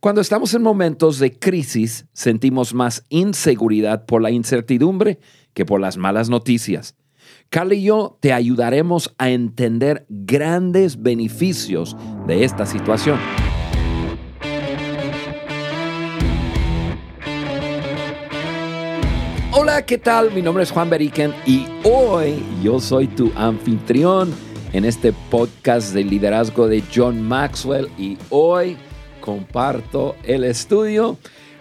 Cuando estamos en momentos de crisis, sentimos más inseguridad por la incertidumbre que por las malas noticias. Carla y yo te ayudaremos a entender grandes beneficios de esta situación. Hola, ¿qué tal? Mi nombre es Juan Beriken y hoy yo soy tu anfitrión en este podcast de liderazgo de John Maxwell y hoy comparto el estudio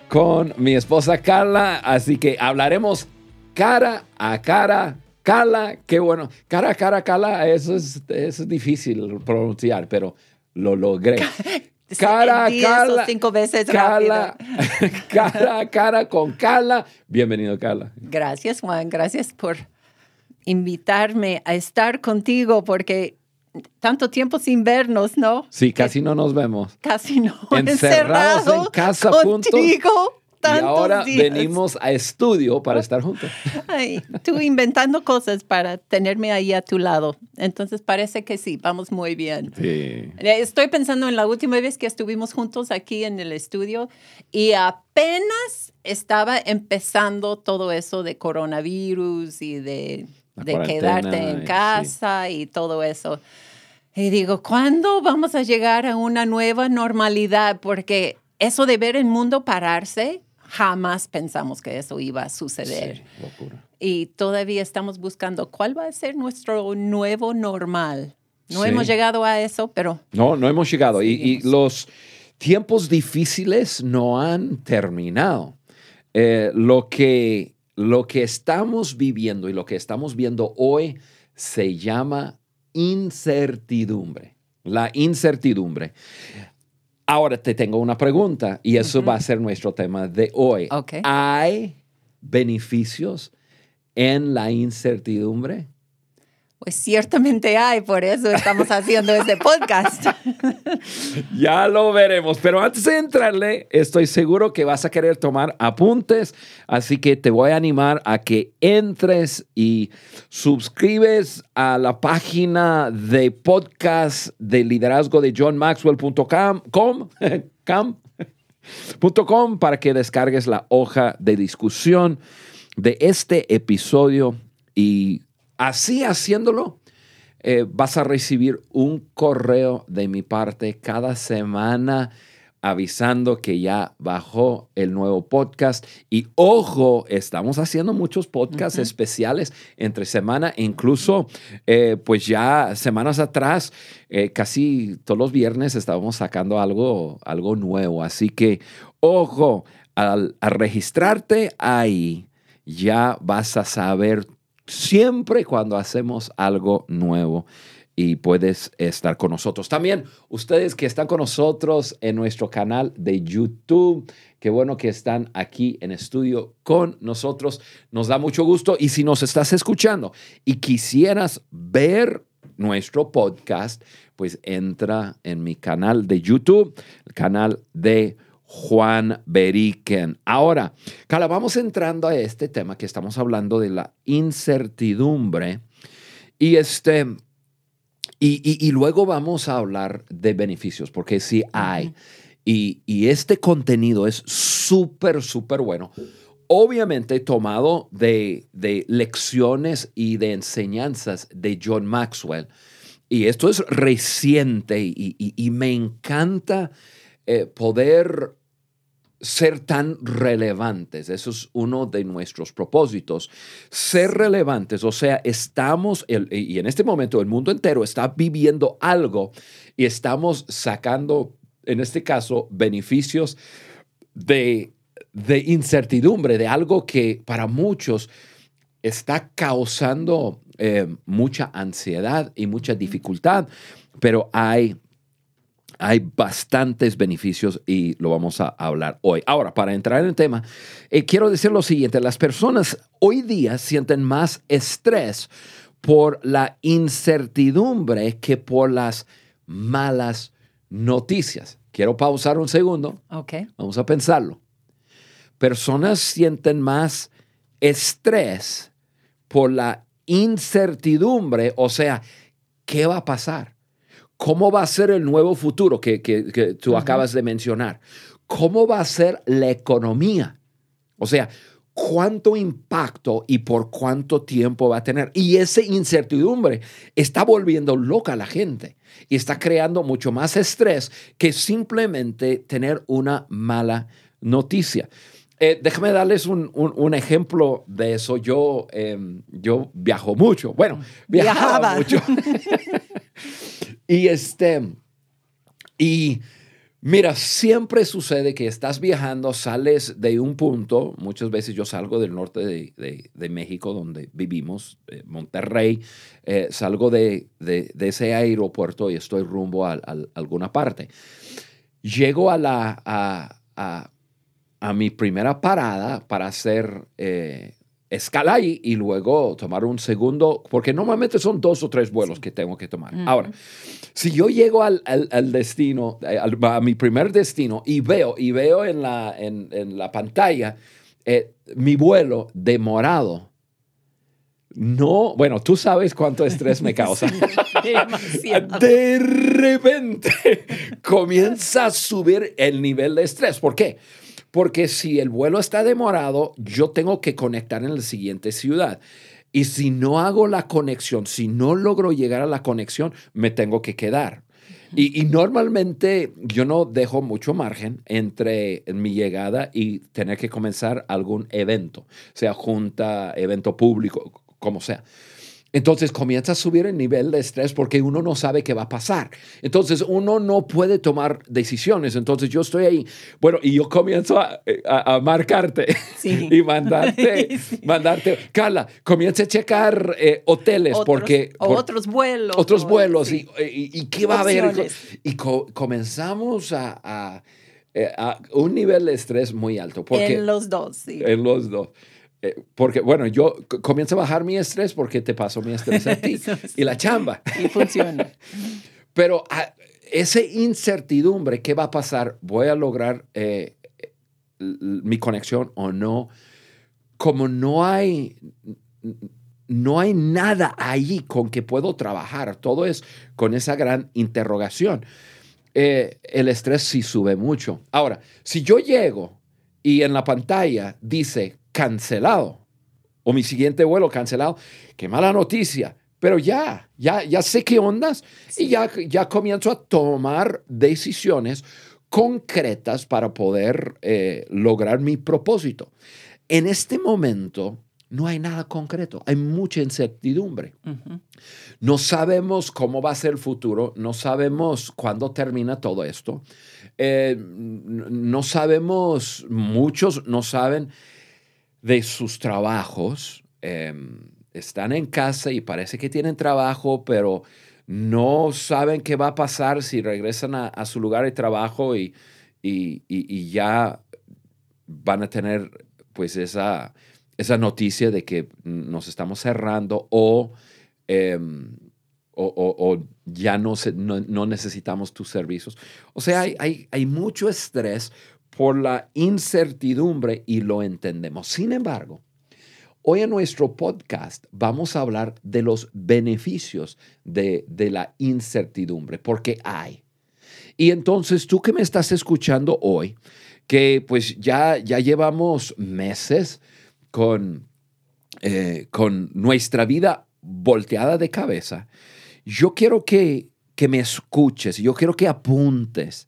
con mi esposa Carla, así que hablaremos cara a cara. Carla, qué bueno. Cara a cara, Carla, eso es, eso es difícil pronunciar, pero lo logré. cara a cara. cinco veces cara, cara a cara con Carla. Bienvenido, Carla. Gracias, Juan. Gracias por invitarme a estar contigo porque tanto tiempo sin vernos, ¿no? Sí, casi no nos vemos. Casi no. Encerrados en casa contigo. juntos y ahora venimos a estudio para estar juntos. Ay, tú inventando cosas para tenerme ahí a tu lado. Entonces parece que sí, vamos muy bien. Sí. Estoy pensando en la última vez que estuvimos juntos aquí en el estudio y apenas estaba empezando todo eso de coronavirus y de, quedarte en casa y todo eso. Y digo, ¿cuándo vamos a llegar a una nueva normalidad? Porque eso de ver el mundo pararse jamás pensamos que eso iba a suceder. Sí, locura. Y todavía estamos buscando cuál va a ser nuestro nuevo normal. No hemos llegado a eso, pero... No, no hemos llegado. Y, los tiempos difíciles no han terminado. Eh, lo, que, lo que estamos viviendo y lo que estamos viendo hoy se llama incertidumbre. La incertidumbre. Ahora te tengo una pregunta y eso va a ser nuestro tema de hoy. ¿Hay beneficios en la incertidumbre? Pues ciertamente hay, por eso estamos haciendo este podcast. ya lo veremos, pero antes de entrarle, estoy seguro que vas a querer tomar apuntes, así que te voy a animar a que entres y suscribes a la página de podcast de liderazgo de johnmaxwell.com para que descargues la hoja de discusión de este episodio y Así haciéndolo, eh, vas a recibir un correo de mi parte cada semana avisando que ya bajó el nuevo podcast. Y ojo, estamos haciendo muchos podcasts especiales entre semana, incluso eh, pues ya semanas atrás, eh, casi todos los viernes estábamos sacando algo, algo nuevo. Así que ojo, al, al registrarte ahí, ya vas a saber siempre cuando hacemos algo nuevo y puedes estar con nosotros. También ustedes que están con nosotros en nuestro canal de YouTube, qué bueno que están aquí en estudio con nosotros. Nos da mucho gusto y si nos estás escuchando y quisieras ver nuestro podcast, pues entra en mi canal de YouTube, el canal de Juan Beriken. Ahora, Carla, vamos entrando a este tema que estamos hablando de la incertidumbre y este... Y, luego vamos a hablar de beneficios, porque sí hay. y, y, este contenido es súper, súper bueno. Obviamente tomado de, de lecciones y de enseñanzas de John Maxwell. Y esto es reciente y, y me encanta eh, poder ser tan relevantes. Eso es uno de nuestros propósitos. Ser relevantes, o sea, estamos, y en este momento el mundo entero está viviendo algo y estamos sacando, en este caso, beneficios de, de incertidumbre, de algo que para muchos está causando eh, mucha ansiedad y mucha dificultad, pero hay hay bastantes beneficios y lo vamos a hablar hoy. Ahora, para entrar en el tema, eh, quiero decir lo siguiente, las personas hoy día sienten más estrés por la incertidumbre que por las malas noticias. Quiero pausar un segundo. Ok. Vamos a pensarlo. Personas sienten más estrés por la incertidumbre, o sea, ¿qué va a pasar? ¿Cómo va a ser el nuevo futuro que, tú acabas de mencionar? cómo va a ser la economía. O sea, cuánto impacto y por cuánto tiempo va a tener. Y esa incertidumbre está volviendo loca a la gente y está creando mucho más estrés que simplemente tener una mala noticia. Eh, déjame darles un, ejemplo de eso. Yo, em, yo viajo mucho. Bueno, viajaba mucho. y este, y Mira, siempre sucede que estás viajando, sales de un punto, muchas veces yo salgo del norte de, México, donde vivimos, Monterrey, eh, salgo de, ese aeropuerto y estoy rumbo a, alguna parte. Llego a, la, a, mi primera parada para hacer eh, escala ahí y luego tomar un segundo, porque normalmente son dos o tres vuelos que tengo que tomar. Ahora, si yo llego al, destino, eh, a mi primer destino y veo, y veo en la, en, la pantalla eh, mi vuelo demorado, no, bueno, tú sabes cuánto estrés me causa. de repente comienza a subir el nivel de estrés. ¿Por qué? Porque si el vuelo está demorado, yo tengo que conectar en la siguiente ciudad. Y si no hago la conexión, si no logro llegar a la conexión, me tengo que quedar. Y, normalmente yo no dejo mucho margen entre mi llegada y tener que comenzar algún evento, sea junta, evento público, como sea. Entonces comienza a subir el nivel de estrés porque uno no sabe qué va a pasar. Entonces uno no puede tomar decisiones. Entonces yo estoy ahí, bueno, y yo comienzo a, marcarte y mandarte, mandarte, Carla, comienza a checar eh, hoteles porque... otros vuelos. Otros vuelos. Y, y, qué va a haber? Y comenzamos a, eh, a, un nivel de estrés muy alto. Porque, en los dos, sí. En los dos. Eh, porque, bueno, yo comienzo a bajar mi estrés porque te paso mi estrés a ti y la chamba. Y funciona. Pero ah, esa incertidumbre, ¿qué va a pasar? ¿Voy a lograr eh, mi conexión o no? Como no hay, no hay nada ahí con que puedo trabajar, todo es con esa gran interrogación. Eh, el estrés sí sube mucho. Ahora, si yo llego y en la pantalla dice cancelado. O mi siguiente vuelo cancelado. Qué mala noticia. Pero ya, ya, ya sé qué ondas y ya, ya comienzo a tomar decisiones concretas para poder eh, lograr mi propósito. En este momento no hay nada concreto, hay mucha incertidumbre. No sabemos cómo va a ser el futuro, no sabemos cuándo termina todo esto, eh, no sabemos, muchos no saben de sus trabajos. Em, están en casa y parece que tienen trabajo, pero no saben qué va a pasar si regresan a, su lugar de trabajo y, y, ya van a tener pues esa, esa noticia de que nos estamos cerrando o, em, o, ya no, no, necesitamos tus servicios. O sea, hay, hay mucho estrés por la incertidumbre y lo entendemos. Sin embargo, hoy en nuestro podcast vamos a hablar de los beneficios de, la incertidumbre, porque hay. Y entonces tú que me estás escuchando hoy, que pues ya, ya llevamos meses con, eh, con nuestra vida volteada de cabeza, yo quiero que, que me escuches, yo quiero que apuntes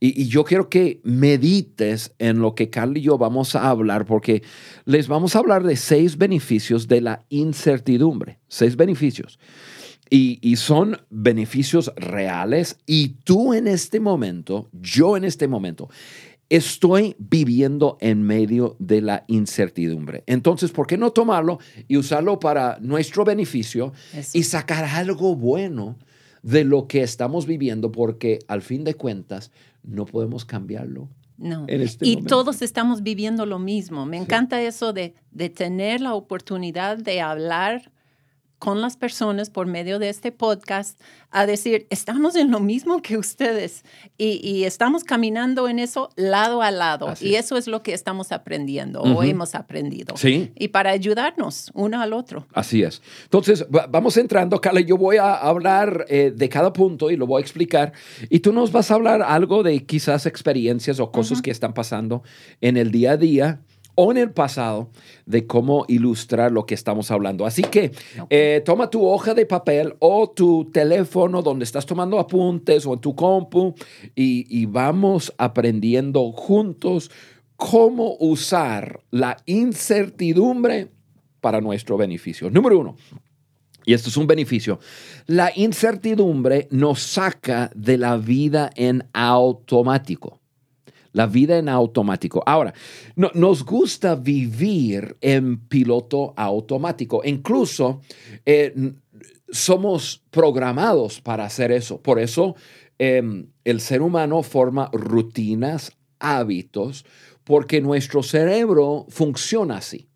y, yo quiero que medites en lo que Carl y yo vamos a hablar, porque les vamos a hablar de seis beneficios de la incertidumbre, seis beneficios. Y, y, son beneficios reales y tú en este momento, yo en este momento, estoy viviendo en medio de la incertidumbre. Entonces, ¿por qué no tomarlo y usarlo para nuestro beneficio y sacar algo bueno de lo que estamos viviendo? Porque al fin de cuentas, no podemos cambiarlo. No. Este y todos estamos viviendo lo mismo. Me encanta eso de, de, tener la oportunidad de hablar con las personas por medio de este podcast a decir, estamos en lo mismo que ustedes y, estamos caminando en eso lado a lado. y eso es lo que estamos aprendiendo o hemos aprendido. Sí. Y para ayudarnos uno al otro. Así es. Entonces, vamos entrando, Carla. Yo voy a hablar eh, de cada punto y lo voy a explicar. Y tú nos vas a hablar algo de quizás experiencias o cosas que están pasando en el día a día o en el pasado de cómo ilustrar lo que estamos hablando. Así que eh, toma tu hoja de papel o tu teléfono donde estás tomando apuntes o en tu compu y, vamos aprendiendo juntos cómo usar la incertidumbre para nuestro beneficio. Número uno, y esto es un beneficio, la incertidumbre nos saca de la vida en automático la vida en automático. Ahora, nos gusta vivir en piloto automático. Incluso eh, somos programados para hacer eso. Por eso em, el ser humano forma rutinas, hábitos, porque nuestro cerebro funciona así.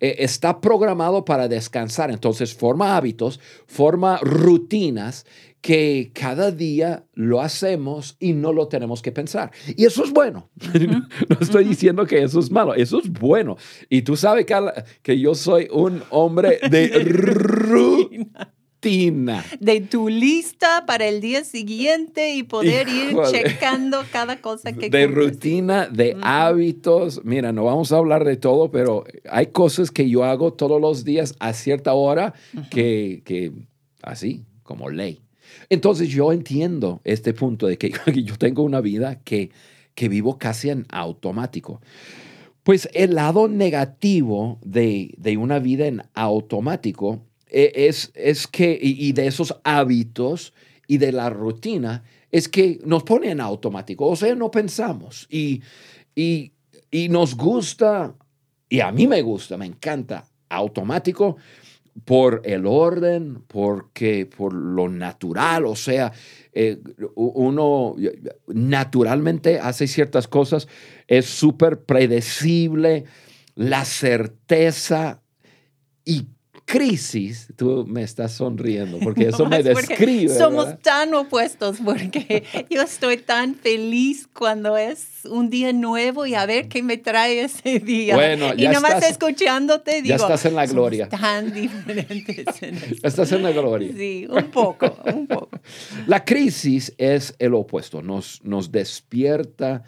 E, está programado para descansar, entonces forma hábitos, forma rutinas que cada día lo hacemos y no lo tenemos que pensar. Y eso es bueno. no estoy diciendo que eso es malo, eso es bueno. Y tú sabes, Carla, que yo soy un hombre de rutina. De tu lista para el día siguiente y poder ir checando cada cosa que De rutina, de hábitos. Mira, no vamos a hablar de todo, pero hay cosas que yo hago todos los días a cierta hora que, que así, como ley. Entonces yo entiendo este punto de que yo tengo una vida que, que vivo casi en automático. Pues el lado negativo de, una vida en automático e, es, es que, y, de esos hábitos y de la rutina, es que nos pone en automático, o sea, no pensamos y, y, y nos gusta, y a mí me gusta, me encanta, automático, por el orden, porque por lo natural, o sea, eh, uno naturalmente hace ciertas cosas, es súper predecible, la certeza y crisis, tú me estás sonriendo porque eso me describe. Somos tan opuestos porque yo estoy tan feliz cuando es un día nuevo y a ver qué me trae ese día. Bueno, y nomás escuchándote digo, ya estás en la gloria. Tan diferentes. En estás en la gloria. Sí, un poco, un poco. La crisis es el opuesto, nos, nos despierta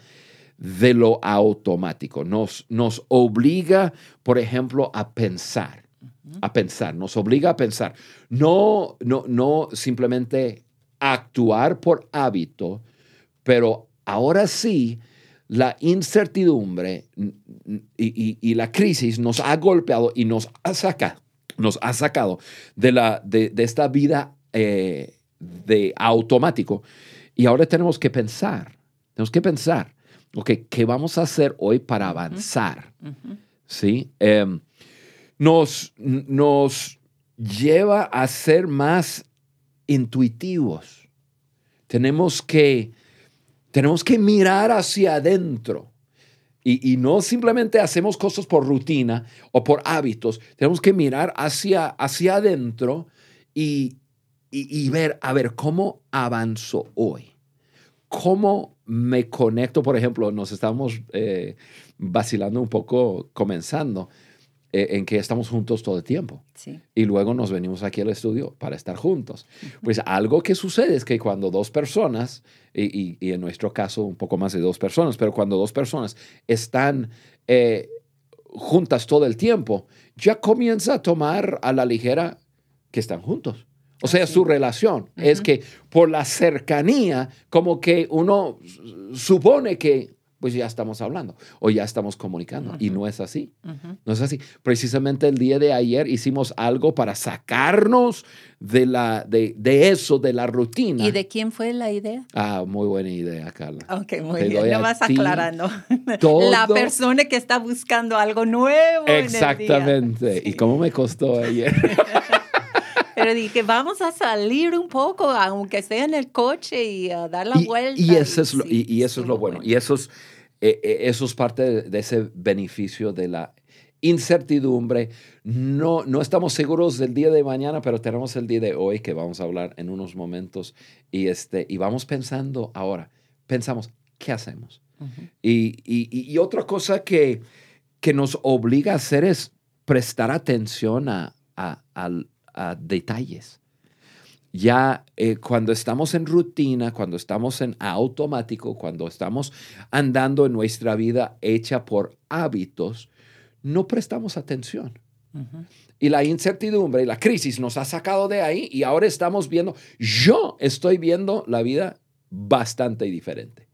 de lo automático, nos, nos obliga, por ejemplo, a pensar a pensar, nos obliga a pensar. No, no, no simplemente actuar por hábito, pero ahora sí la incertidumbre y, la crisis nos ha golpeado y nos ha sacado, nos ha sacado de, la, de, esta vida eh, de automático. Y ahora tenemos que pensar, tenemos que pensar, ¿qué vamos a hacer hoy para avanzar? ¿Sí? Em, nos, nos lleva a ser más intuitivos. Tenemos que, tenemos que mirar hacia adentro. Y, no simplemente hacemos cosas por rutina o por hábitos, tenemos que mirar hacia, hacia adentro y, y, ver, a ver, ¿cómo avanzo hoy? ¿Cómo me conecto? Por ejemplo, nos estamos eh, vacilando un poco comenzando. Eh, en que estamos juntos todo el tiempo. Y luego nos venimos aquí al estudio para estar juntos. Pues algo que sucede es que cuando dos personas, y, en nuestro caso un poco más de dos personas, pero cuando dos personas están eh, juntas todo el tiempo, ya comienza a tomar a la ligera que están juntos. O sea, su relación es que por la cercanía, como que uno supone que pues ya estamos hablando o ya estamos comunicando. Y no es así. No es así. Precisamente el día de ayer hicimos algo para sacarnos de, la, de, de, eso, de la rutina. ¿Y de quién fue la idea? Ah, muy buena idea, Carla. Ok, muy bien. Nada más aclarando. La persona que está buscando algo nuevo. Exactamente. ¿Y cómo me costó ayer? Pero dije, vamos a salir un poco, aunque sea en el coche y a dar la vuelta. Y, eso es lo, y, eso es lo bueno. Y eso es, eh, eh, eso es parte de, ese beneficio de la incertidumbre, no, no estamos seguros del día de mañana, pero tenemos el día de hoy que vamos a hablar en unos momentos y, este, y vamos pensando ahora, pensamos, ¿qué hacemos? y, otra cosa que, que nos obliga a hacer es prestar atención a, a detalles ya eh, cuando estamos en rutina, cuando estamos en automático, cuando estamos andando en nuestra vida hecha por hábitos, no prestamos atención. Y la incertidumbre y la crisis nos ha sacado de ahí y ahora estamos viendo, yo estoy viendo la vida bastante diferente.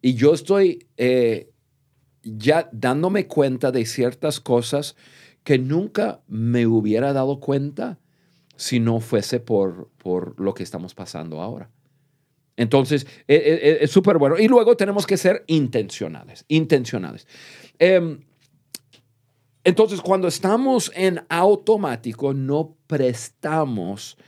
Y yo estoy eh, ya dándome cuenta de ciertas cosas que nunca me hubiera dado cuenta si no fuese por, por lo que estamos pasando ahora. Entonces, e, e, e, es súper bueno. Y luego tenemos que ser intencionales, intencionales. Em, entonces, cuando estamos en automático, no prestamos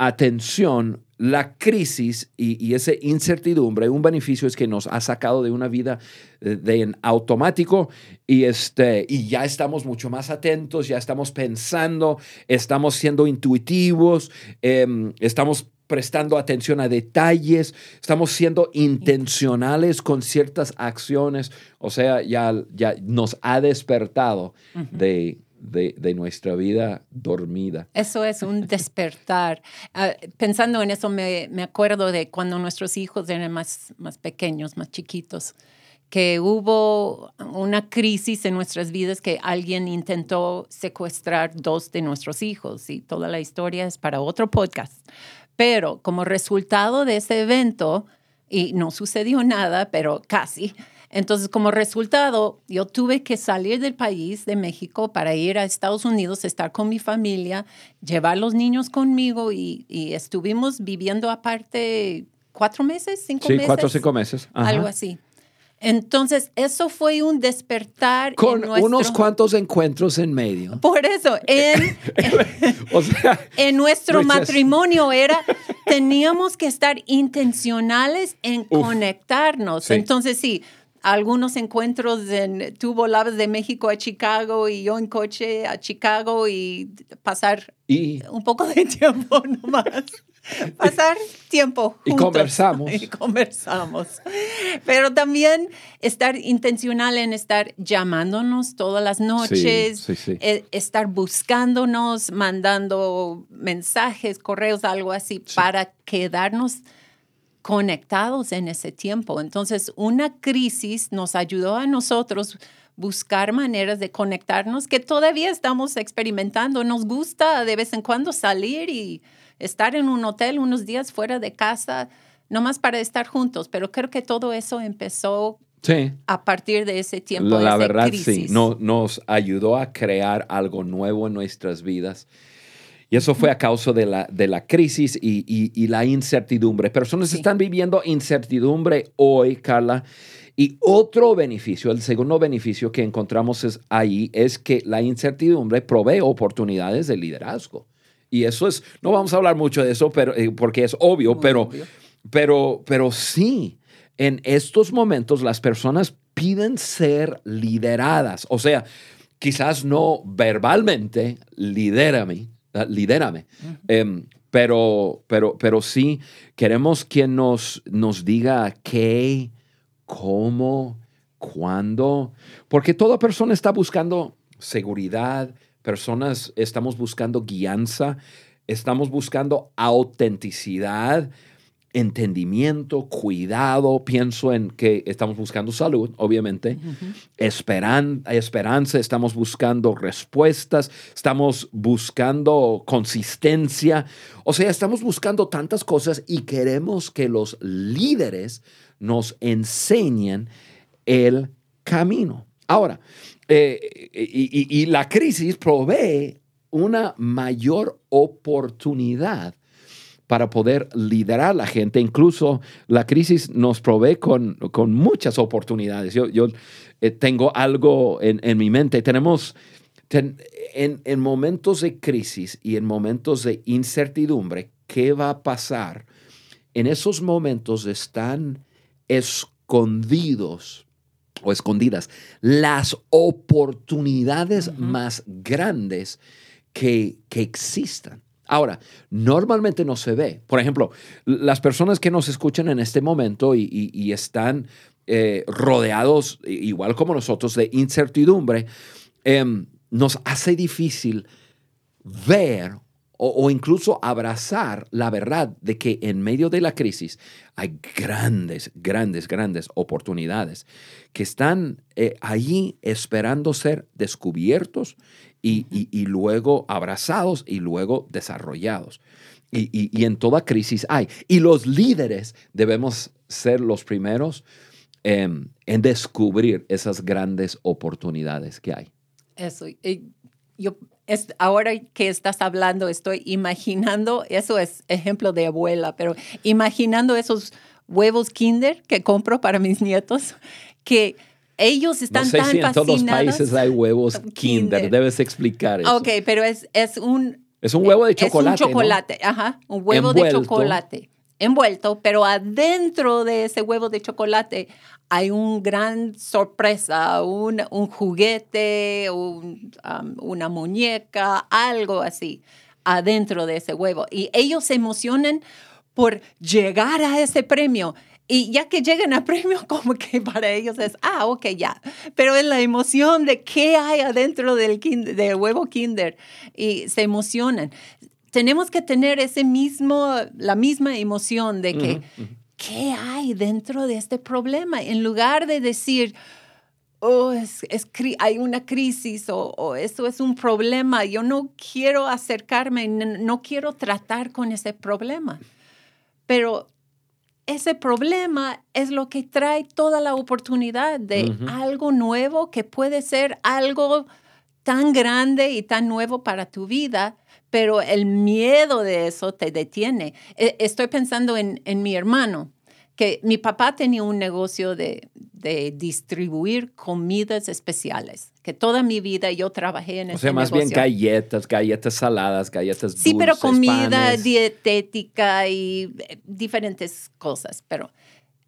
atención la crisis y, esa incertidumbre, un beneficio es que nos ha sacado de una vida eh, de, en automático y, este, y ya estamos mucho más atentos, ya estamos pensando, estamos siendo intuitivos, em, estamos prestando atención a detalles, estamos siendo intencionales con ciertas acciones, o sea, ya, ya nos ha despertado de de, nuestra vida dormida. Eso es un despertar. Ah, pensando en eso, me, me, acuerdo de cuando nuestros hijos eran más, más pequeños, más chiquitos, que hubo una crisis en nuestras vidas que alguien intentó secuestrar dos de nuestros hijos y toda la historia es para otro podcast. Pero como resultado de ese evento, y no sucedió nada, pero casi, entonces, como resultado, yo tuve que salir del país, de México, para ir a Estados Unidos, estar con mi familia, llevar los niños conmigo y, estuvimos viviendo aparte cuatro meses, cinco meses. Sí, cuatro o cinco meses. Algo así. Entonces, eso fue un despertar. Con unos cuantos encuentros en medio. Por eso, en, en nuestro matrimonio era, teníamos que estar intencionales en conectarnos. Entonces, sí, algunos encuentros en, tú volabas de México a Chicago y yo en coche a Chicago y pasar un poco de tiempo nomás. Pasar tiempo. Juntos. Y conversamos. Y conversamos. Pero también estar intencional en estar llamándonos todas las noches, eh, estar buscándonos, mandando mensajes, correos, algo así, para quedarnos conectados en ese tiempo. Entonces, una crisis nos ayudó a nosotros buscar maneras de conectarnos que todavía estamos experimentando. Nos gusta de vez en cuando salir y estar en un hotel unos días fuera de casa, nomás para estar juntos, pero creo que todo eso empezó a partir de ese tiempo. La, verdad, sí, no, nos ayudó a crear algo nuevo en nuestras vidas y eso fue a causa de la, de la crisis y, la incertidumbre. Personas están viviendo incertidumbre hoy, Carla. Y otro beneficio, el segundo beneficio que encontramos es ahí, es que la incertidumbre provee oportunidades de liderazgo. Y eso es, no vamos a hablar mucho de eso pero, eh, porque es obvio, pero, pero, pero sí, en estos momentos las personas piden ser lideradas. O sea, quizás no verbalmente, lidérame, Lidérame. Em, pero, pero, pero sí, queremos quien nos, nos diga qué, cómo, cuándo, porque toda persona está buscando seguridad, personas estamos buscando guianza, estamos buscando autenticidad entendimiento, cuidado, pienso en que estamos buscando salud, obviamente, esperanza, estamos buscando respuestas, estamos buscando consistencia, o sea, estamos buscando tantas cosas y queremos que los líderes nos enseñen el camino. Ahora, eh, y la crisis provee una mayor oportunidad para poder liderar a la gente. Incluso la crisis nos provee con, con muchas oportunidades. Yo, yo eh, tengo algo en, en, mi mente. Tenemos, en, en momentos de crisis y en momentos de incertidumbre, ¿qué va a pasar? En esos momentos están escondidos o escondidas, las oportunidades más grandes que, que existan. Ahora, normalmente no se ve. Por ejemplo, las personas que nos escuchan en este momento y, están eh, rodeados, igual como nosotros, de incertidumbre, em, nos hace difícil ver o, incluso abrazar la verdad de que en medio de la crisis hay grandes, grandes, grandes oportunidades que están eh, allí esperando ser descubiertos y, luego abrazados y luego desarrollados. Y, en toda crisis hay. Y los líderes debemos ser los primeros en descubrir esas grandes oportunidades que hay. Eso. yo es, ahora que estás hablando, estoy imaginando, eso es ejemplo de abuela, pero imaginando esos huevos Kinder que compro para mis nietos, que ellos están no sé tan si en todos los países hay huevos Kinder, debes explicar eso. Ok, pero es, es un... Es un huevo de chocolate. Es un chocolate, ajá, un huevo de chocolate envuelto, pero adentro de ese huevo de chocolate hay una gran sorpresa, un, un juguete, un, um, una muñeca, algo así, adentro de ese huevo. Y ellos se emocionan por llegar a ese premio. Y ya que llegan a premio, como que para ellos es, ah, ok, ya. Pero es la emoción de qué hay adentro del, del huevo Kinder. Y se emocionan tenemos que tener ese mismo, la misma emoción de que, ¿qué hay dentro de este problema? En lugar de decir, oh, es, hay una crisis o, o, esto es un problema, yo no quiero acercarme, no, quiero tratar con ese problema. Pero ese problema es lo que trae toda la oportunidad de algo nuevo que puede ser algo tan grande y tan nuevo para tu vida pero el miedo de eso te detiene. E, estoy pensando en, mi hermano, que mi papá tenía un negocio de, distribuir comidas especiales, que toda mi vida yo trabajé en ese O sea, más bien galletas, galletas saladas, galletas dulces, Sí, pero comida dietética y eh, diferentes cosas, pero...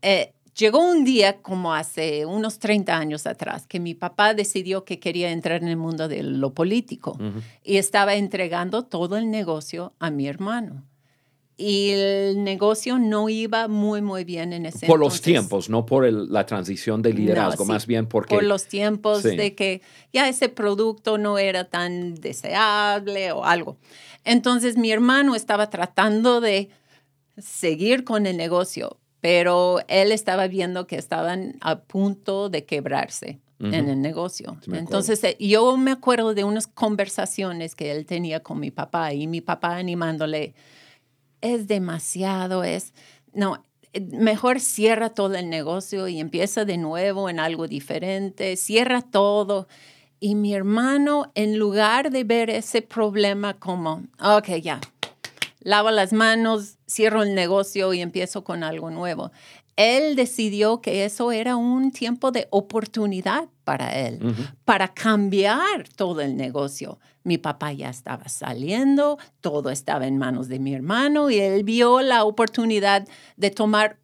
Eh, Llegó un día, como hace unos 30 años atrás, que mi papá decidió que quería entrar en el mundo de lo político y estaba entregando todo el negocio a mi hermano. Y el negocio no iba muy, muy bien en ese Por los tiempos, no por la transición de liderazgo, más bien porque... Por los tiempos de que ya ese producto no era tan deseable o algo. Entonces mi hermano estaba tratando de seguir con el negocio, pero él estaba viendo que estaban a punto de quebrarse en el negocio. Entonces, eh, yo me acuerdo de unas conversaciones que él tenía con mi papá y mi papá animándole, es demasiado, es, no, mejor cierra todo el negocio y empieza de nuevo en algo diferente, cierra todo. Y mi hermano, en lugar de ver ese problema como, ok, ya, lavo las manos, cierro el negocio y empiezo con algo nuevo. Él decidió que eso era un tiempo de oportunidad para él, para cambiar todo el negocio. Mi papá ya estaba saliendo, todo estaba en manos de mi hermano y él vio la oportunidad de tomar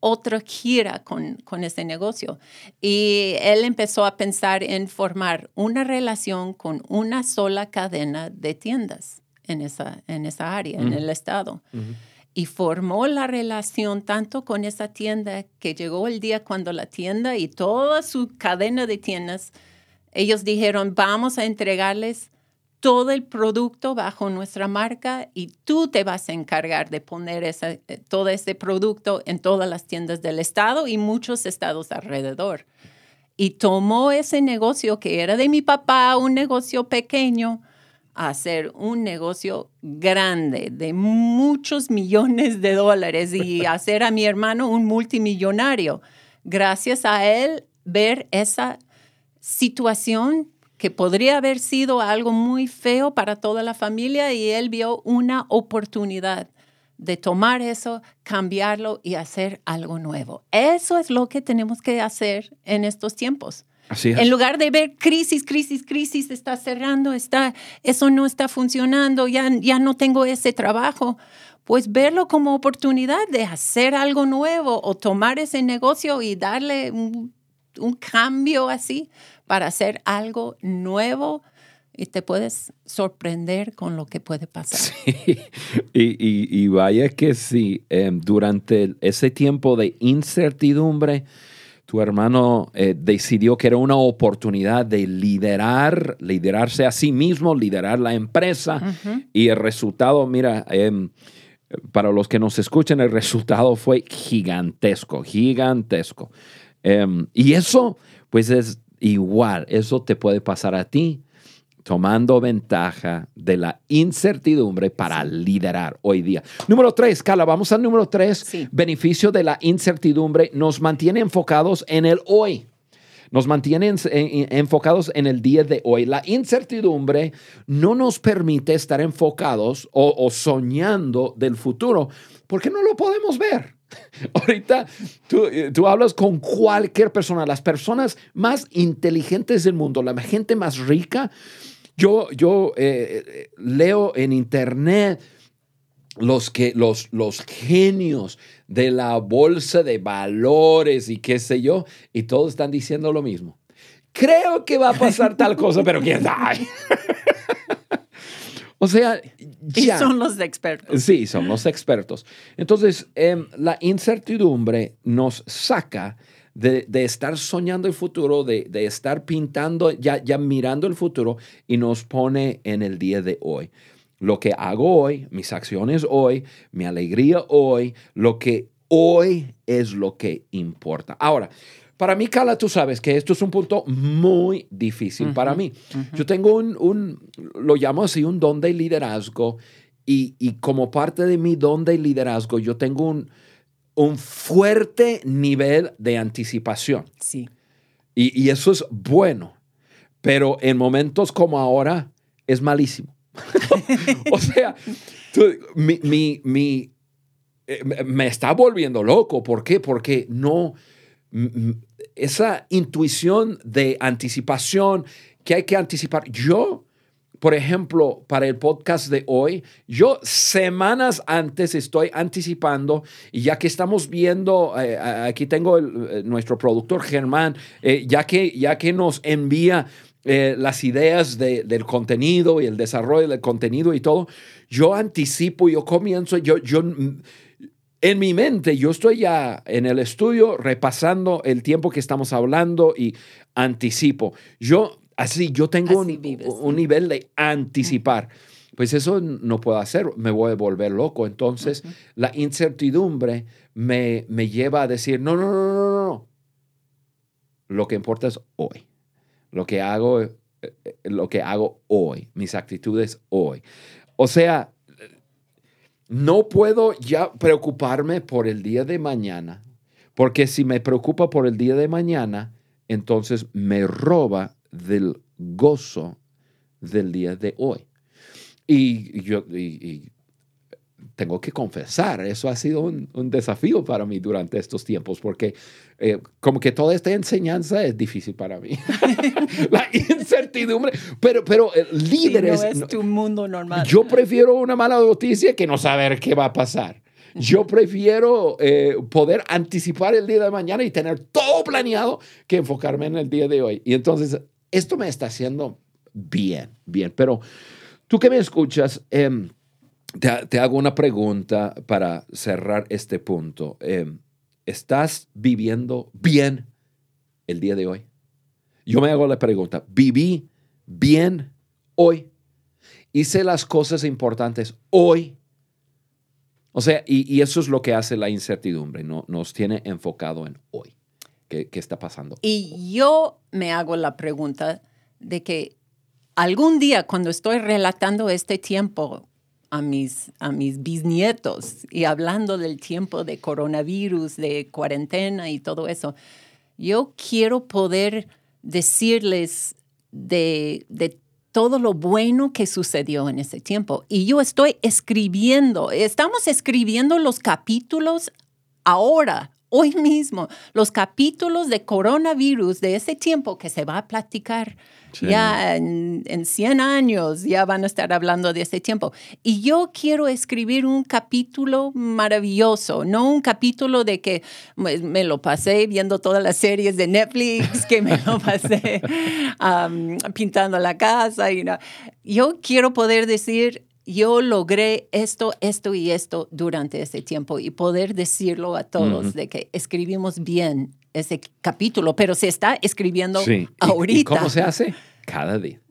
otra gira con, con ese negocio. Y él empezó a pensar en formar una relación con una sola cadena de tiendas en esa, en esa área, en el estado. Y formó la relación tanto con esa tienda que llegó el día cuando la tienda y toda su cadena de tiendas, ellos dijeron, vamos a entregarles todo el producto bajo nuestra marca y tú te vas a encargar de poner esa, eh, todo ese producto en todas las tiendas del estado y muchos estados alrededor. Y tomó ese negocio que era de mi papá, un negocio pequeño, hacer un negocio grande de muchos millones de dólares y hacer a mi hermano un multimillonario. Gracias a él ver esa situación que podría haber sido algo muy feo para toda la familia y él vio una oportunidad de tomar eso, cambiarlo y hacer algo nuevo. Eso es lo que tenemos que hacer en estos tiempos. En lugar de ver crisis, crisis, crisis, está cerrando, está, eso no está funcionando, ya, ya no tengo ese trabajo, pues verlo como oportunidad de hacer algo nuevo o tomar ese negocio y darle un, un cambio así para hacer algo nuevo y te puedes sorprender con lo que puede pasar. Sí, y, vaya que sí, em, durante ese tiempo de incertidumbre, tu hermano eh, decidió que era una oportunidad de liderar, liderarse a sí mismo, liderar la empresa. Y el resultado, mira, em, para los que nos escuchan, el resultado fue gigantesco, gigantesco. Em, y eso, pues es igual, eso te puede pasar a ti tomando ventaja de la incertidumbre para liderar hoy día. Número tres, Carla, vamos al número tres. Beneficio de la incertidumbre nos mantiene enfocados en el hoy. Nos mantiene enfocados en el día de hoy. La incertidumbre no nos permite estar enfocados o, soñando del futuro porque no lo podemos ver. Ahorita tú, tú, hablas con cualquier persona, las personas más inteligentes del mundo, la gente más rica, yo, yo eh, eh, leo en internet los, que, los, los genios de la bolsa de valores y qué sé yo, y todos están diciendo lo mismo. Creo que va a pasar tal cosa, pero quién sabe. o sea, ya. Y son los expertos. Sí, son los expertos. Entonces, em, la incertidumbre nos saca de, estar soñando el futuro, de, estar pintando, ya, ya mirando el futuro y nos pone en el día de hoy. Lo que hago hoy, mis acciones hoy, mi alegría hoy, lo que hoy es lo que importa. Ahora, para mí, Carla, tú sabes que esto es un punto muy difícil para mí. Yo tengo un, un, lo llamo así, un don de liderazgo y, y como parte de mi don de liderazgo, yo tengo un, un fuerte nivel de anticipación. Sí. Y, eso es bueno, pero en momentos como ahora es malísimo. o sea, mi, eh, me está volviendo loco. ¿Por qué? Porque no, esa intuición de anticipación que hay que anticipar. Yo por ejemplo, para el podcast de hoy, yo semanas antes estoy anticipando y ya que estamos viendo, eh, aquí tengo eh, nuestro productor Germán, eh, ya, que, ya que nos envía las ideas del contenido y el desarrollo del contenido y todo, yo anticipo, yo comienzo, yo en mi mente, yo estoy ya en el estudio repasando el tiempo que estamos hablando y anticipo. Yo Así, yo tengo un, nivel de anticipar. Pues eso no puedo hacer, me voy a volver loco. Entonces, la incertidumbre me, me lleva a decir, no, no, no, no, no. Lo que importa es hoy. Lo que hago, eh, eh, lo que hago hoy, mis actitudes hoy. O sea, no puedo ya preocuparme por el día de mañana, porque si me preocupa por el día de mañana, entonces me roba del gozo del día de hoy. Y yo tengo que confesar, eso ha sido un, desafío para mí durante estos tiempos, porque eh, como que toda esta enseñanza es difícil para mí. La incertidumbre, pero, pero eh, líderes... no es tu mundo normal. Yo prefiero una mala noticia que no saber qué va a pasar. Yo prefiero eh, poder anticipar el día de mañana y tener todo planeado que enfocarme en el día de hoy. Y entonces esto me está haciendo bien, bien. Pero tú que me escuchas, em, te, hago una pregunta para cerrar este punto. Em, ¿Estás viviendo bien el día de hoy? Yo me hago la pregunta, ¿viví bien hoy? ¿Hice las cosas importantes hoy? O sea, y, eso es lo que hace la incertidumbre, ¿no? nos tiene enfocado en hoy. ¿Qué, está pasando? Y yo me hago la pregunta de que algún día cuando estoy relatando este tiempo a mis, a mis bisnietos y hablando del tiempo de coronavirus, de cuarentena y todo eso, yo quiero poder decirles de, de todo lo bueno que sucedió en ese tiempo. Y yo estoy escribiendo, estamos escribiendo los capítulos ahora, hoy mismo los capítulos de coronavirus de ese tiempo que se va a platicar. Ya en, en, 100 años ya van a estar hablando de ese tiempo. Y yo quiero escribir un capítulo maravilloso, no un capítulo de que me, lo pasé viendo todas las series de Netflix, que me lo pasé pintando la casa. Y no. Yo quiero poder decir, yo logré esto, esto y esto durante ese tiempo y poder decirlo a todos de que escribimos bien ese capítulo, pero se está escribiendo ahorita. ¿Y, cómo se hace? Cada día,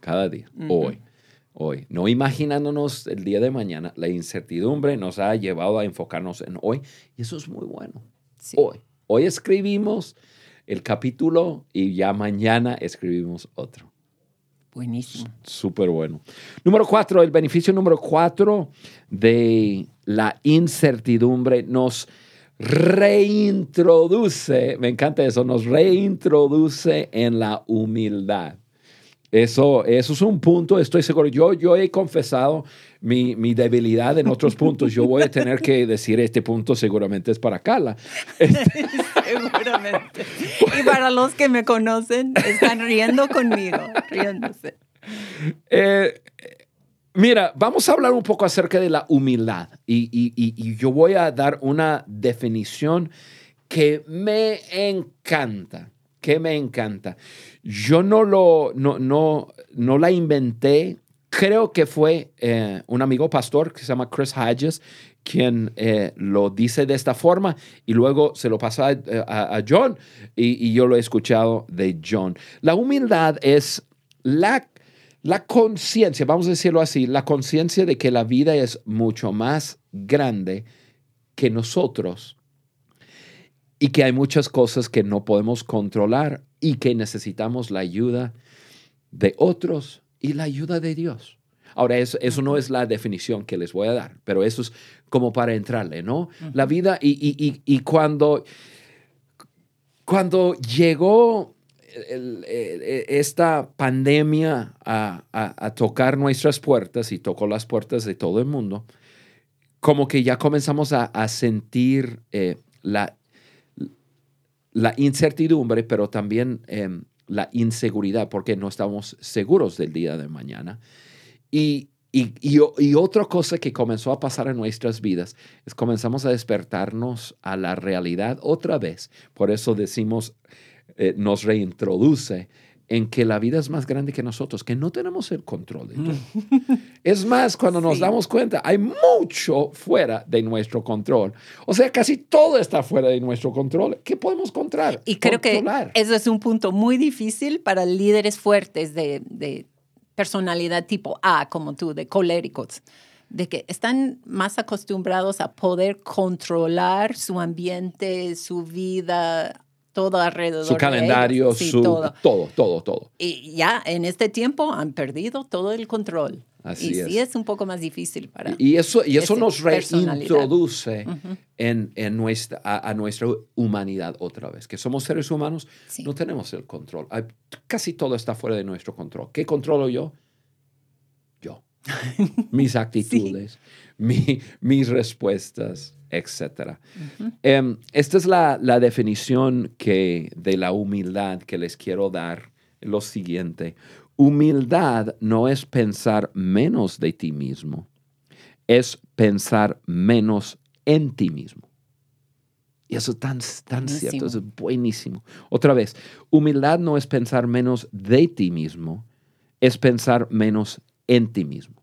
cada día, hoy, hoy. No imaginándonos el día de mañana, la incertidumbre nos ha llevado a enfocarnos en hoy y eso es muy bueno. Hoy, hoy escribimos el capítulo y ya mañana escribimos otro. Buenísimo. Súper bueno. Número cuatro, el beneficio número cuatro de la incertidumbre nos reintroduce, me encanta eso, nos reintroduce en la humildad. Eso, eso es un punto, estoy seguro. Yo, yo he confesado mi, mi, debilidad en otros puntos. Yo voy a tener que decir este punto seguramente es para Carla. seguramente. Y para los que me conocen, están riendo conmigo, riéndose. Eh, mira, vamos a hablar un poco acerca de la humildad y, y, y yo voy a dar una definición que me encanta, que me encanta. Yo no, lo, no, no, no la inventé. Creo que fue eh, un amigo pastor que se llama Chris Hodges quien eh, lo dice de esta forma y luego se lo pasa a, John y, y, yo lo he escuchado de John. La humildad es la, la conciencia, vamos a decirlo así, la conciencia de que la vida es mucho más grande que nosotros y que hay muchas cosas que no podemos controlar y que necesitamos la ayuda de otros y la ayuda de Dios. Ahora, eso, eso, no es la definición que les voy a dar, pero eso es como para entrarle, ¿no? La vida y, y, y, cuando, cuando llegó e, esta pandemia a, a, tocar nuestras puertas y tocó las puertas de todo el mundo, como que ya comenzamos a, a sentir eh, la la incertidumbre, pero también em, la inseguridad, porque no estamos seguros del día de mañana. Y, y, y, otra cosa que comenzó a pasar en nuestras vidas es comenzamos a despertarnos a la realidad otra vez. Por eso decimos, eh, nos reintroduce en que la vida es más grande que nosotros, que no tenemos el control de todo. es más, cuando nos damos cuenta, hay mucho fuera de nuestro control. O sea, casi todo está fuera de nuestro control. ¿Qué podemos controlar? Y creo que eso es un punto muy difícil para líderes fuertes de, de personalidad tipo A, como tú, de coléricos de que están más acostumbrados a poder controlar su ambiente, su vida, todo alrededor. Su calendario, su todo. todo, todo, Y ya en este tiempo han perdido todo el control. Así y es. sí es un poco más difícil para. Y eso, y eso nos reintroduce en, en, nuestra, a, nuestra humanidad otra vez. Que somos seres humanos, no tenemos el control. casi todo está fuera de nuestro control. ¿Qué controlo yo? Yo. Mis actitudes, mi, mis respuestas etc. Em, esta es la, definición que, de la humildad que les quiero dar. Lo siguiente, humildad no es pensar menos de ti mismo, es pensar menos en ti mismo. Y eso es tan, tan cierto, es buenísimo. Otra vez, humildad no es pensar menos de ti mismo, es pensar menos en ti mismo.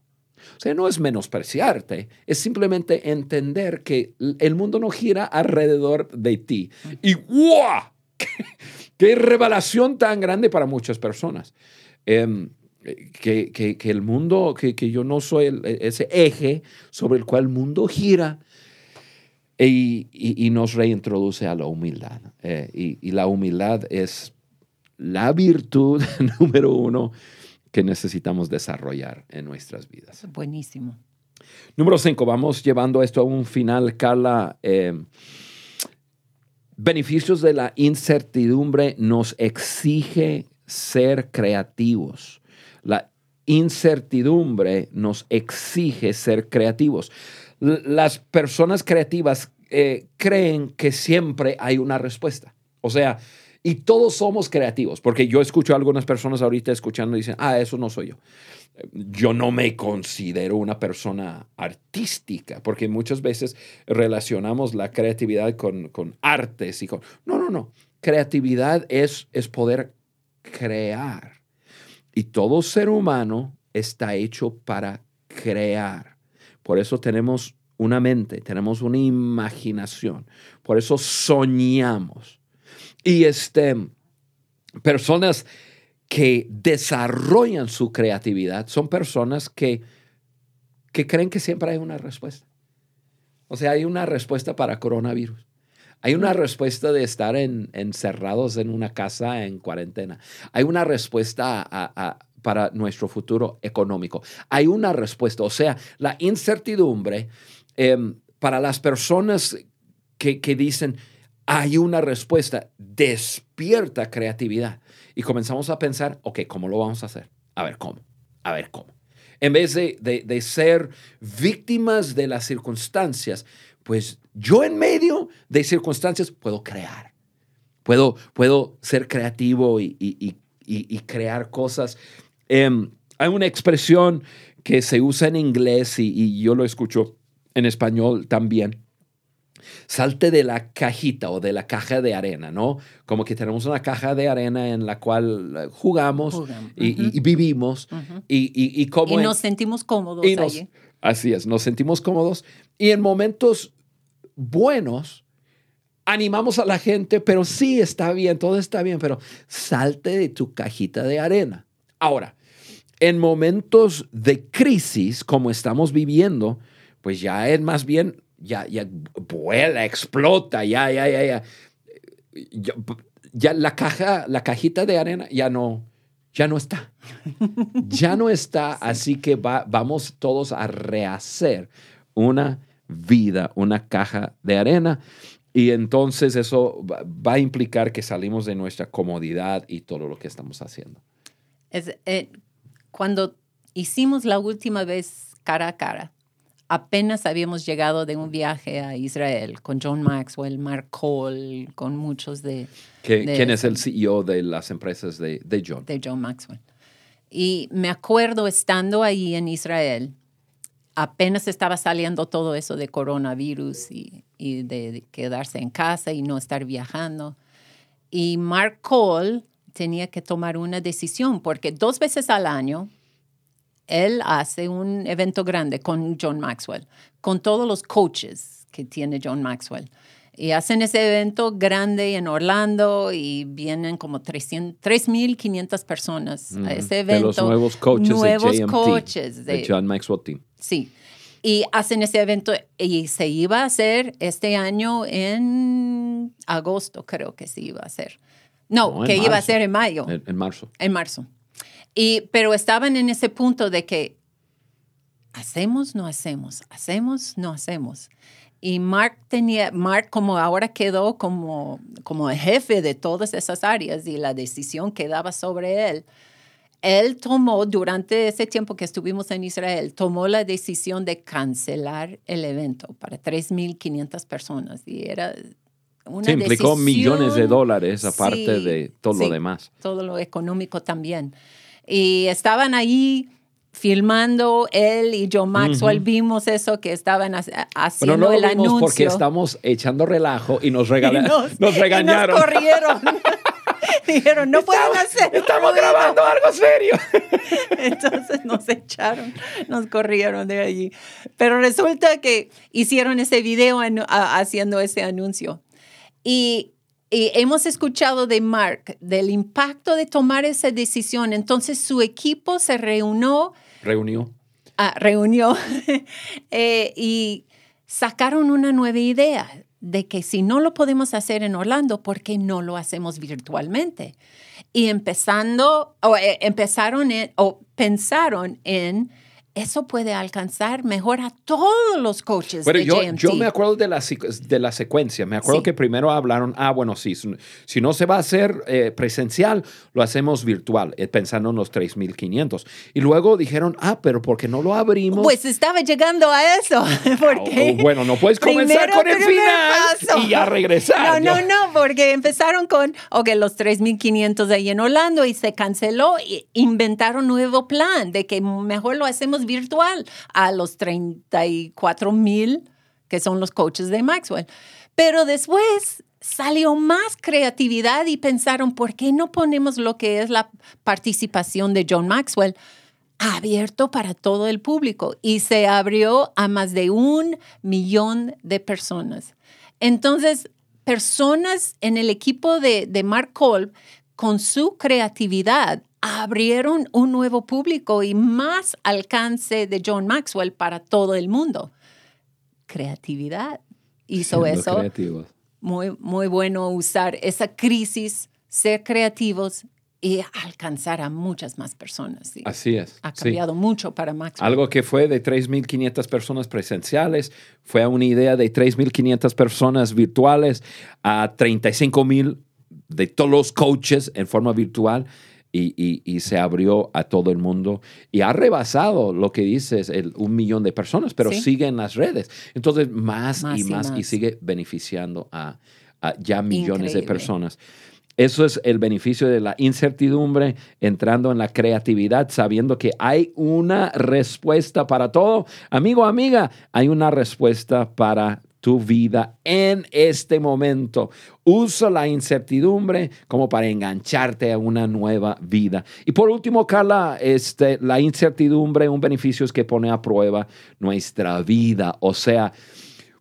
O sea, no es menospreciarte, es simplemente entender que el mundo no gira alrededor de ti. Y ¡guau! ¡Qué, revelación tan grande para muchas personas! Em, que, que, el mundo, que, que yo no soy ese eje sobre el cual el mundo gira. Y, y, nos reintroduce a la humildad. Eh, y, la humildad es la virtud número uno que necesitamos desarrollar en nuestras vidas. Buenísimo. Número cinco, vamos llevando esto a un final, Carla. Eh, beneficios de la incertidumbre nos exige ser creativos. La incertidumbre nos exige ser creativos. Las personas creativas eh, creen que siempre hay una respuesta. O sea, y todos somos creativos, porque yo escucho a algunas personas ahorita escuchando y dicen, ah, eso no soy yo. Yo no me considero una persona artística, porque muchas veces relacionamos la creatividad con, con artes y con... No, no, no. Creatividad es, es poder crear. Y todo ser humano está hecho para crear. Por eso tenemos una mente, tenemos una imaginación. Por eso soñamos. Y este, personas que desarrollan su creatividad son personas que, que creen que siempre hay una respuesta. O sea, hay una respuesta para coronavirus. Hay una respuesta de estar encerrados en una casa en cuarentena. Hay una respuesta para nuestro futuro económico. Hay una respuesta. O sea, la incertidumbre em, para las personas que, que dicen, hay una respuesta, despierta creatividad. Y comenzamos a pensar, ok, ¿cómo lo vamos a hacer? A ver, ¿cómo? A ver, ¿cómo? En vez de, de, ser víctimas de las circunstancias, pues yo en medio de circunstancias puedo crear. Puedo, puedo ser creativo y, y, y, crear cosas. Em, hay una expresión que se usa en inglés y, yo lo escucho en español también salte de la cajita o de la caja de arena, ¿no? Como que tenemos una caja de arena en la cual eh, jugamos, y, vivimos y, como y nos sentimos cómodos allí. Así es, nos sentimos cómodos y en momentos buenos animamos a la gente, pero sí está bien, todo está bien, pero salte de tu cajita de arena. Ahora, en momentos de crisis como estamos viviendo, pues ya es más bien ya, ya vuela, explota, ya, ya, ya, ya. Ya, la caja, la cajita de arena ya no, ya no está. Ya no está, así que vamos todos a rehacer una vida, una caja de arena. Y entonces eso va, a implicar que salimos de nuestra comodidad y todo lo que estamos haciendo. Es, eh, cuando hicimos la última vez cara a cara, apenas habíamos llegado de un viaje a Israel con John Maxwell, Mark Cole, con muchos de... ¿Quién es el CEO de las empresas de, de, John? De John Maxwell. Y me acuerdo estando ahí en Israel, apenas estaba saliendo todo eso de coronavirus y, y de quedarse en casa y no estar viajando. Y Mark Cole tenía que tomar una decisión porque dos veces al año él hace un evento grande con John Maxwell, con todos los coaches que tiene John Maxwell. Y hacen ese evento grande en Orlando y vienen como 3.500 personas a ese evento. De los nuevos coaches nuevos de, coaches de, John Maxwell Team. Sí. Y hacen ese evento y se iba a hacer este año en agosto, creo que se iba a hacer. No, que iba a ser en mayo. en marzo. En marzo. Y, pero estaban en ese punto de que hacemos, no hacemos, hacemos, no hacemos. Y Mark tenía, Mark como ahora quedó como, como el jefe de todas esas áreas y la decisión quedaba sobre él. Él tomó, durante ese tiempo que estuvimos en Israel, tomó la decisión de cancelar el evento para 3.500 personas. Y era una sí, implicó millones de dólares aparte de todo lo demás. Todo lo económico también. Y estaban ahí filmando él y John Maxwell vimos eso que estaban haciendo no el anuncio porque estamos echando relajo y nos, nos, regañaron nos corrieron. Dijeron no pueden hacer estamos grabando algo serio. Entonces nos echaron nos corrieron de allí. Pero resulta que hicieron ese video haciendo ese anuncio. Y y hemos escuchado de Mark del impacto de tomar esa decisión. Entonces su equipo se reunió. Reunió. Ah, reunió eh, y sacaron una nueva idea de que si no lo podemos hacer en Orlando, ¿por qué no lo hacemos virtualmente? Y empezando, o, eh, empezaron o pensaron en eso puede alcanzar mejor a todos los coaches. Pero de yo, JMT. yo me acuerdo de la, de la secuencia. Me acuerdo Sí. que primero hablaron, ah, bueno, sí, si no se va a hacer eh, presencial, lo hacemos virtual, eh, pensando en los 3.500. Y luego dijeron, ah, pero ¿por qué no lo abrimos? Pues estaba llegando a eso. Porque Oh, bueno, no puedes comenzar primero, con el final paso. y ya regresar. No, no, no, porque empezaron con, ok, los 3.500 ahí en Orlando y se canceló y inventaron un nuevo plan de que mejor lo hacemos virtual a los 34,000 que son los coaches de Maxwell. Pero después salió más creatividad y pensaron, ¿por qué no ponemos lo que es la participación de John Maxwell? abierto para todo el público y se abrió a más de un millón de personas. Entonces, personas en el equipo de, de Mark Kolb, con su creatividad, abrieron un nuevo público y más alcance de John Maxwell para todo el mundo. Creatividad hizo Siendo eso. creativos. Muy, muy bueno usar esa crisis, ser creativos y alcanzar a muchas más personas. sí. Así es. Ha sí. cambiado mucho para Maxwell. Algo que fue de 3.500 personas presenciales, fue a una idea de 3.500 personas virtuales a 35.000 de todos los coaches en forma virtual y, y- y se abrió a todo el mundo y ha rebasado lo que dices, el, un millón de personas, pero Sí. sigue en las redes. Entonces, más, Más y más, y más. sigue beneficiando a, a ya millones de personas. Eso es el beneficio de la incertidumbre, entrando en la creatividad, sabiendo que hay una respuesta para todo. Amigo, amiga, hay una respuesta para tu vida en este momento. Usa la incertidumbre como para engancharte a una nueva vida. Y por último, Carla, este, la incertidumbre, un beneficio es que pone a prueba nuestra vida. O sea,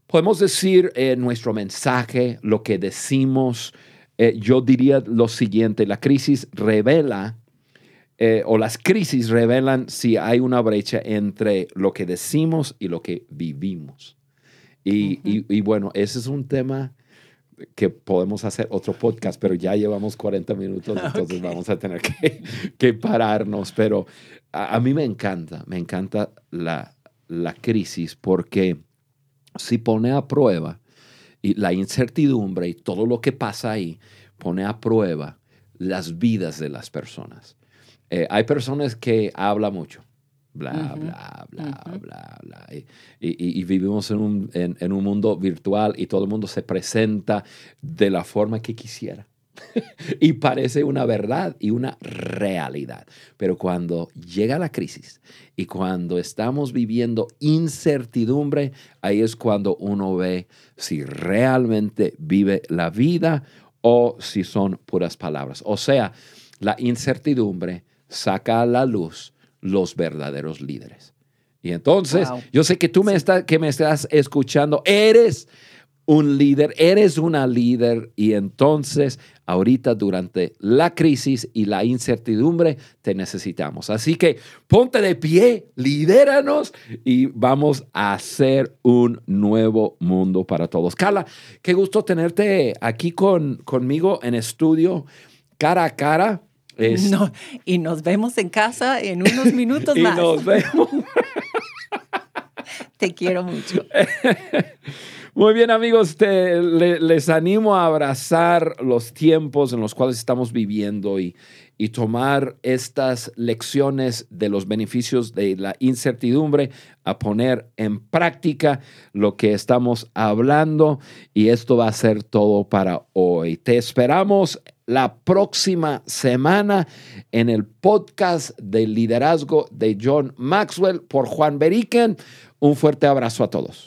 podemos decir eh, nuestro mensaje, lo que decimos. Eh, yo diría lo siguiente, la crisis revela, eh, o las crisis revelan si hay una brecha entre lo que decimos y lo que vivimos. Y, y- y bueno, ese es un tema que podemos hacer otro podcast, pero ya llevamos 40 minutos, entonces vamos a tener que, que pararnos. Pero a, a mí me encanta, me encanta la, la crisis porque si pone a prueba y la incertidumbre y todo lo que pasa ahí, pone a prueba las vidas de las personas. Eh, hay personas que hablan mucho, bla, bla, bla, bla, bla. Y, y- y vivimos en un, en- en un mundo virtual y todo el mundo se presenta de la forma que quisiera. y parece una verdad y una realidad. Pero cuando llega la crisis y cuando estamos viviendo incertidumbre, ahí es cuando uno ve si realmente vive la vida o si son puras palabras. O sea, la incertidumbre saca a la luz los verdaderos líderes. Y entonces, Wow. yo sé que tú me, estás, que me estás escuchando, eres un líder, eres una líder y entonces ahorita durante la crisis y la incertidumbre te necesitamos. Así que ponte de pie, lidéranos y vamos a hacer un nuevo mundo para todos. Carla, qué gusto tenerte aquí con, conmigo en estudio, cara a cara. Es- No, y nos vemos en casa en unos minutos y más. nos vemos. Te quiero mucho. Muy bien amigos, te- le- les animo a abrazar los tiempos en los cuales estamos viviendo y, y tomar estas lecciones de los beneficios de la incertidumbre, a poner en práctica lo que estamos hablando y esto va a ser todo para hoy. Te esperamos la próxima semana en el podcast de liderazgo de John Maxwell por Juan Beriken. Un fuerte abrazo a todos.